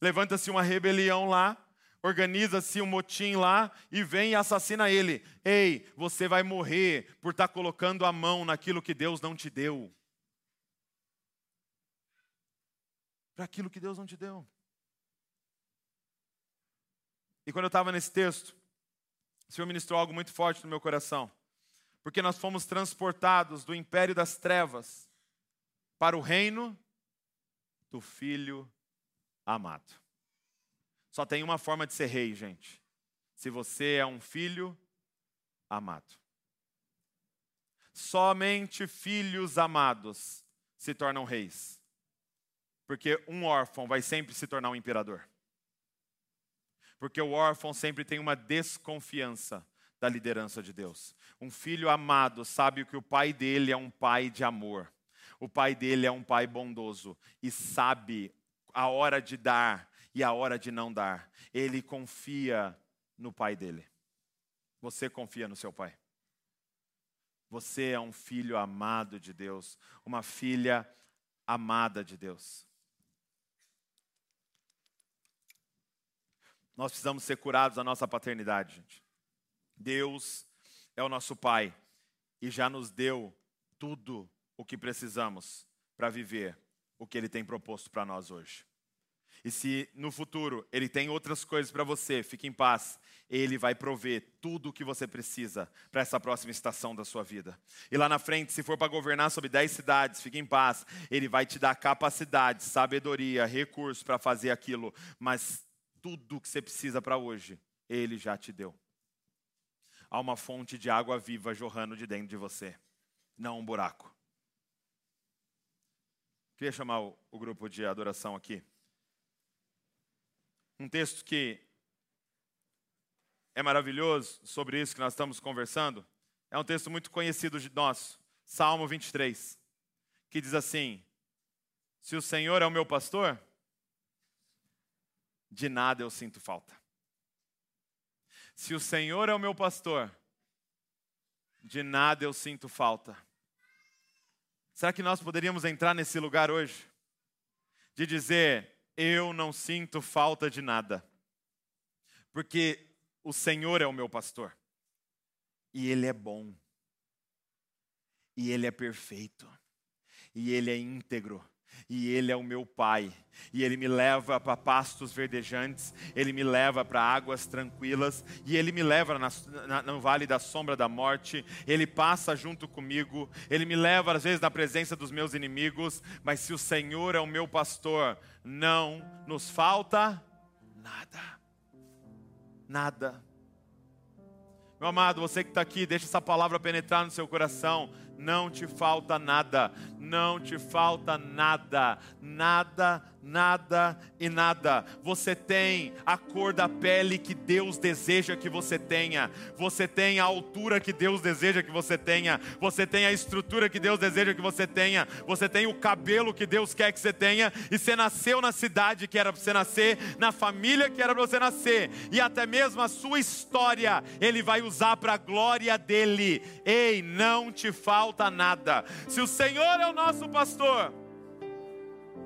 Levanta-se uma rebelião lá, organiza-se um motim lá e vem e assassina ele. Ei, você vai morrer por estar tá colocando a mão naquilo que Deus não te deu. Para aquilo que Deus não te deu. E quando eu estava nesse texto, o Senhor ministrou algo muito forte no meu coração. Porque nós fomos transportados do império das trevas para o reino do Filho amado. Só tem uma forma de ser rei, gente. Se você é um filho amado. Somente filhos amados se tornam reis. Porque um órfão vai sempre se tornar um imperador. Porque o órfão sempre tem uma desconfiança da liderança de Deus. Um filho amado sabe que o pai dele é um pai de amor. O pai dele é um pai bondoso e sabe a hora de dar e a hora de não dar. Ele confia no pai dele. Você confia no seu pai. Você é um filho amado de Deus, uma filha amada de Deus. Nós precisamos ser curados da nossa paternidade, gente. Deus é o nosso Pai e já nos deu tudo o que precisamos para viver o que Ele tem proposto para nós hoje. E se no futuro ele tem outras coisas para você, fique em paz. Ele vai prover tudo o que você precisa para essa próxima estação da sua vida. E lá na frente, se for para governar sobre 10 cidades, fique em paz. Ele vai te dar capacidade, sabedoria, recurso para fazer aquilo. Mas tudo o que você precisa para hoje, ele já te deu. Há uma fonte de água viva jorrando de dentro de você, não um buraco. Queria chamar o grupo de adoração aqui. Um texto que é maravilhoso sobre isso que nós estamos conversando. É um texto muito conhecido de nós, Salmo 23, que diz assim: Se o Senhor é o meu pastor, de nada eu sinto falta. Se o Senhor é o meu pastor, de nada eu sinto falta. Será que nós poderíamos entrar nesse lugar hoje? De dizer, eu não sinto falta de nada, porque o Senhor é o meu pastor, e Ele é bom, e Ele é perfeito, e Ele é íntegro, e Ele é o meu Pai, e Ele me leva para pastos verdejantes, Ele me leva para águas tranquilas, e Ele me leva na, na, no vale da sombra da morte, Ele passa junto comigo, Ele me leva às vezes na presença dos meus inimigos, mas se o Senhor é o meu pastor, não nos falta nada. Nada. Meu amado, você que está aqui, deixa essa palavra penetrar no seu coração não te falta nada, não te falta nada, nada, nada e nada. Você tem a cor da pele que Deus deseja que você tenha, você tem a altura que Deus deseja que você tenha, você tem a estrutura que Deus deseja que você tenha, você tem o cabelo que Deus quer que você tenha, e você nasceu na cidade que era para você nascer, na família que era para você nascer, e até mesmo a sua história Ele vai usar para a glória dele. Ei, não te falta nada. Se o Senhor é o nosso pastor,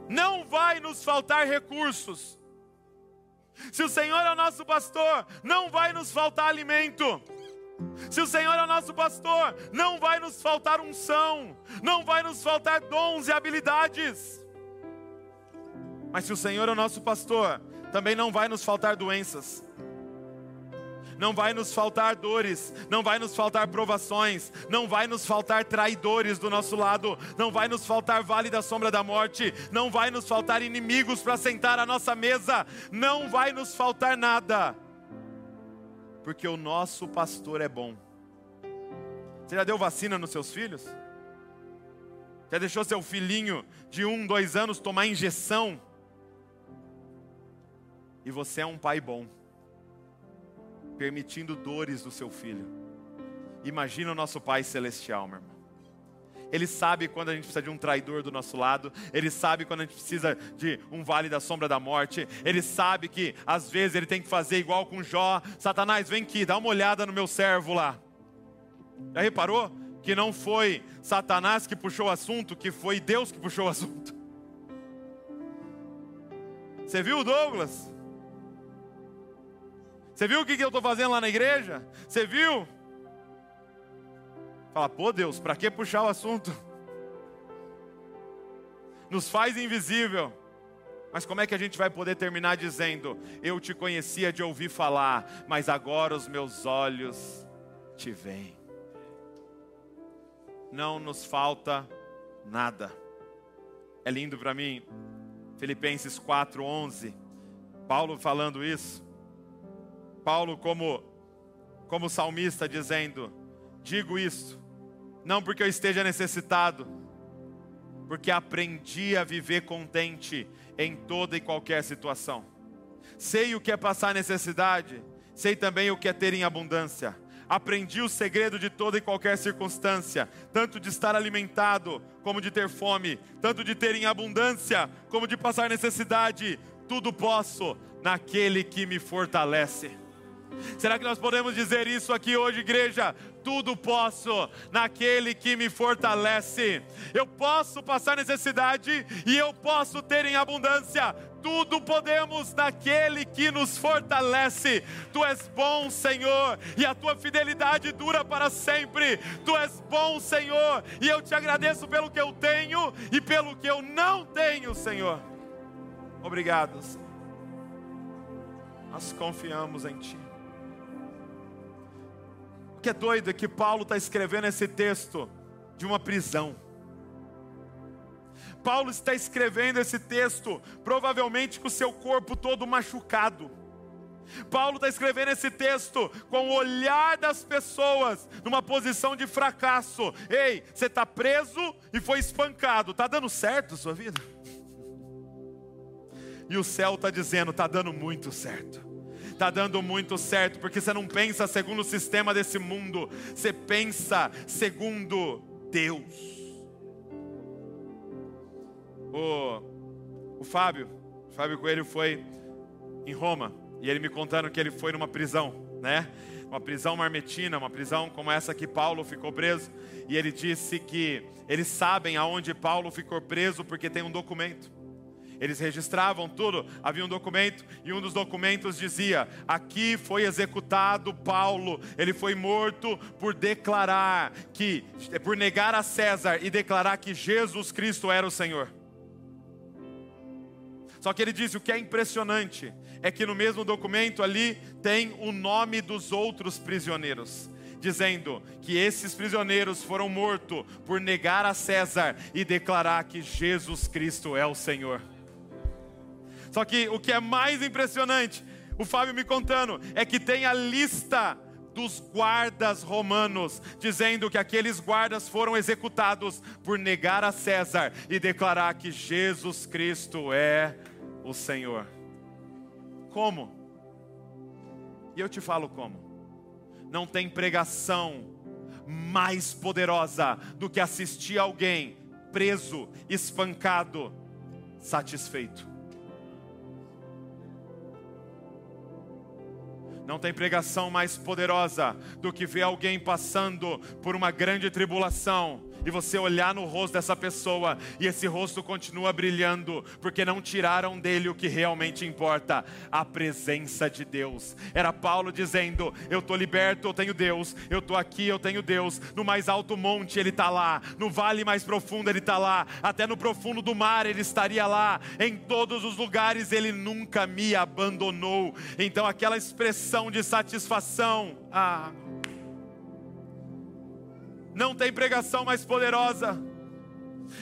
não vai nos faltar recursos. Se o Senhor é o nosso pastor, não vai nos faltar alimento. Se o Senhor é o nosso pastor, não vai nos faltar unção, não vai nos faltar dons e habilidades. Mas se o Senhor é o nosso pastor, também não vai nos faltar doenças, não vai nos faltar dores, não vai nos faltar provações, não vai nos faltar traidores do nosso lado, não vai nos faltar vale da sombra da morte, não vai nos faltar inimigos para sentar à nossa mesa, não vai nos faltar nada, porque o nosso pastor é bom. Você já deu vacina nos seus filhos? Já deixou seu filhinho de um, dois anos tomar injeção? E você é um pai bom permitindo dores do seu filho. Imagina o nosso Pai Celestial, meu irmão. Ele sabe quando a gente precisa de um traidor do nosso lado, Ele sabe quando a gente precisa de um vale da sombra da morte, Ele sabe que às vezes Ele tem que fazer igual com Jó: Satanás, vem aqui, dá uma olhada no meu servo lá. Já reparou que não foi Satanás que puxou o assunto, que foi Deus que puxou o assunto? Você viu, Douglas? Você viu o que eu estou fazendo lá na igreja? Você viu? Fala, pô Deus, para que puxar o assunto? Nos faz invisível. Mas como é que a gente vai poder terminar dizendo: Eu te conhecia de ouvir falar, mas agora os meus olhos te veem? Não nos falta nada. É lindo para mim, Filipenses 4:11, Paulo falando isso. Paulo, como, como salmista, dizendo: Digo isto, não porque eu esteja necessitado, porque aprendi a viver contente em toda e qualquer situação. Sei o que é passar necessidade, sei também o que é ter em abundância. Aprendi o segredo de toda e qualquer circunstância, tanto de estar alimentado como de ter fome, tanto de ter em abundância como de passar necessidade. Tudo posso naquele que me fortalece. Será que nós podemos dizer isso aqui hoje, igreja? Tudo posso naquele que me fortalece. Eu posso passar necessidade e eu posso ter em abundância. Tudo podemos naquele que nos fortalece. Tu és bom, Senhor, e a tua fidelidade dura para sempre. Tu és bom, Senhor, e eu te agradeço pelo que eu tenho e pelo que eu não tenho, Senhor. Obrigado, Senhor. Nós confiamos em Ti. Que é doido é que Paulo está escrevendo esse texto de uma prisão. Paulo está escrevendo esse texto, provavelmente com o seu corpo todo machucado. Paulo está escrevendo esse texto com o olhar das pessoas numa posição de fracasso. Ei, você está preso e foi espancado, está dando certo a sua vida? E o céu está dizendo: está dando muito certo está dando muito certo, porque você não pensa segundo o sistema desse mundo, você pensa segundo Deus. O, o Fábio, o Fábio Coelho foi em Roma, e ele me contando que ele foi numa prisão, né? Uma prisão marmetina, uma prisão como essa que Paulo ficou preso, e ele disse que eles sabem aonde Paulo ficou preso porque tem um documento. Eles registravam tudo, havia um documento e um dos documentos dizia: aqui foi executado Paulo, ele foi morto por declarar que, por negar a César e declarar que Jesus Cristo era o Senhor. Só que ele disse: o que é impressionante é que no mesmo documento ali tem o nome dos outros prisioneiros dizendo que esses prisioneiros foram mortos por negar a César e declarar que Jesus Cristo é o Senhor. Só que o que é mais impressionante, o Fábio me contando, é que tem a lista dos guardas romanos, dizendo que aqueles guardas foram executados por negar a César e declarar que Jesus Cristo é o Senhor. Como? E eu te falo como. Não tem pregação mais poderosa do que assistir alguém preso, espancado, satisfeito. Não tem pregação mais poderosa do que ver alguém passando por uma grande tribulação e você olhar no rosto dessa pessoa e esse rosto continua brilhando, porque não tiraram dele o que realmente importa, a presença de Deus. Era Paulo dizendo: Eu estou liberto, eu tenho Deus, eu estou aqui, eu tenho Deus. No mais alto monte ele está lá, no vale mais profundo ele está lá, até no profundo do mar ele estaria lá, em todos os lugares ele nunca me abandonou. Então aquela expressão de satisfação, ah, não tem pregação mais poderosa.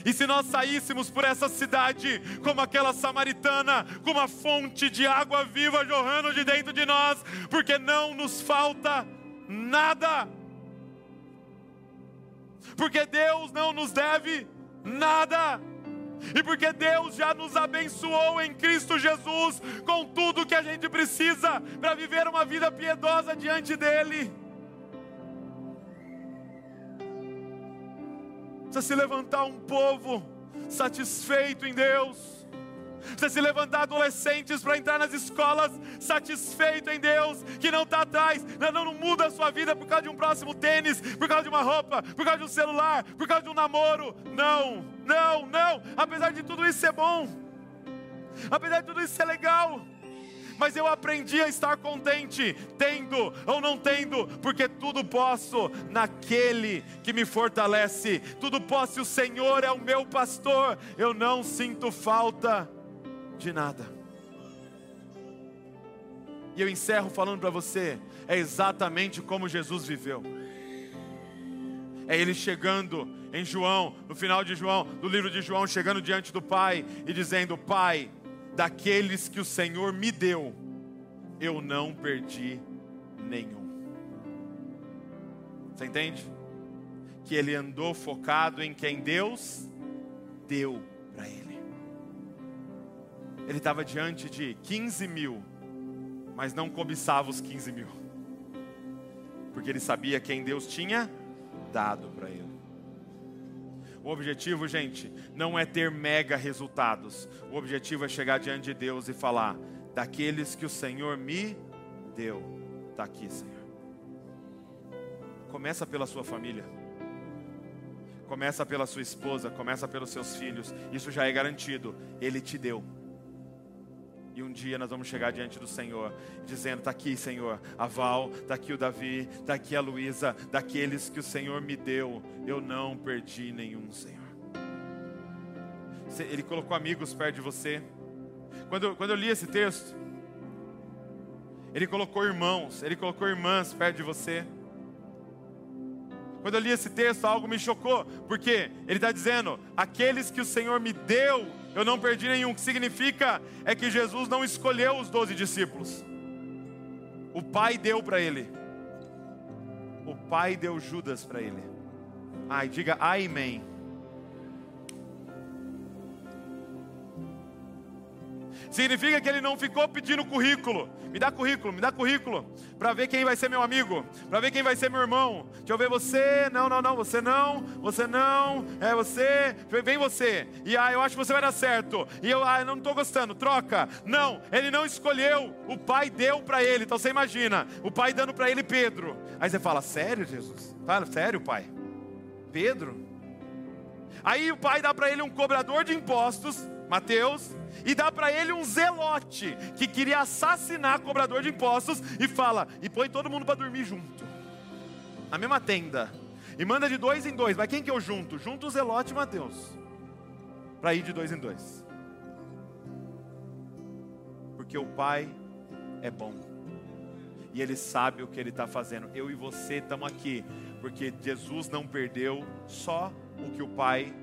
E se nós saíssemos por essa cidade como aquela samaritana, com uma fonte de água viva jorrando de dentro de nós, porque não nos falta nada. Porque Deus não nos deve nada. E porque Deus já nos abençoou em Cristo Jesus com tudo que a gente precisa para viver uma vida piedosa diante dEle. Precisa se levantar um povo satisfeito em Deus. Precisa se levantar adolescentes para entrar nas escolas satisfeito em Deus, que não está atrás, não, não muda a sua vida por causa de um próximo tênis, por causa de uma roupa, por causa de um celular, por causa de um namoro. Não, não, não. Apesar de tudo isso ser bom, apesar de tudo isso ser legal, mas eu aprendi a estar contente, tendo ou não tendo, porque tudo posso naquele que me fortalece, tudo posso, o Senhor é o meu pastor, eu não sinto falta de nada. E eu encerro falando para você, é exatamente como Jesus viveu. É ele chegando em João, no final de João, do livro de João, chegando diante do Pai e dizendo: Pai, daqueles que o Senhor me deu, eu não perdi nenhum. Você entende? Que ele andou focado em quem Deus deu para ele. Ele estava diante de 15 mil, mas não cobiçava os 15 mil, porque ele sabia quem Deus tinha dado para ele. O objetivo, gente, não é ter mega resultados. O objetivo é chegar diante de Deus e falar: daqueles que o Senhor me deu, está aqui, Senhor. Começa pela sua família, começa pela sua esposa, começa pelos seus filhos. Isso já é garantido. Ele te deu. E um dia nós vamos chegar diante do Senhor, dizendo: Está aqui, Senhor, a Val, está aqui o Davi, está aqui a Luísa, daqueles que o Senhor me deu, eu não perdi nenhum, Senhor. Ele colocou amigos perto de você. Quando, quando eu li esse texto, ele colocou irmãos, ele colocou irmãs perto de você. Quando eu li esse texto, algo me chocou, porque ele está dizendo: aqueles que o Senhor me deu, eu não perdi nenhum. O que significa é que Jesus não escolheu os doze discípulos. O Pai deu para ele. O Pai deu Judas para ele. Ai, diga amém. Significa que ele não ficou pedindo currículo. Me dá currículo, me dá currículo. Para ver quem vai ser meu amigo. Para ver quem vai ser meu irmão. Deixa eu ver você. Não, não, não. Você não. Você não. É você. Vem você. E ah, eu acho que você vai dar certo. E eu, ah, não estou gostando. Troca. Não. Ele não escolheu. O pai deu para ele. Então você imagina. O pai dando para ele Pedro. Aí você fala: Sério, Jesus? Fala, sério, pai? Pedro? Aí o pai dá para ele um cobrador de impostos. Mateus e dá para ele um zelote que queria assassinar cobrador de impostos e fala: e põe todo mundo para dormir junto, na mesma tenda, e manda de dois em dois. Mas quem que eu junto? Junto o zelote e Mateus, para ir de dois em dois, porque o Pai é bom e Ele sabe o que Ele está fazendo. Eu e você estamos aqui porque Jesus não perdeu só o que o Pai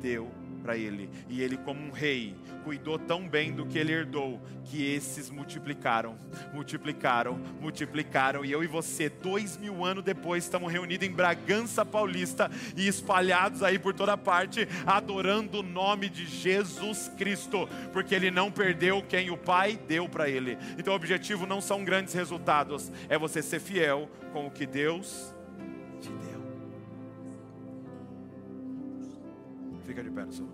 deu para ele. E ele, como um rei, cuidou tão bem do que ele herdou, que esses multiplicaram, multiplicaram, multiplicaram. E eu e você, dois mil anos depois, estamos reunidos em Bragança Paulista e espalhados aí por toda parte, adorando o nome de Jesus Cristo, porque ele não perdeu quem o Pai deu para ele. Então o objetivo não são grandes resultados, é você ser fiel com o que Deus fica de pé no.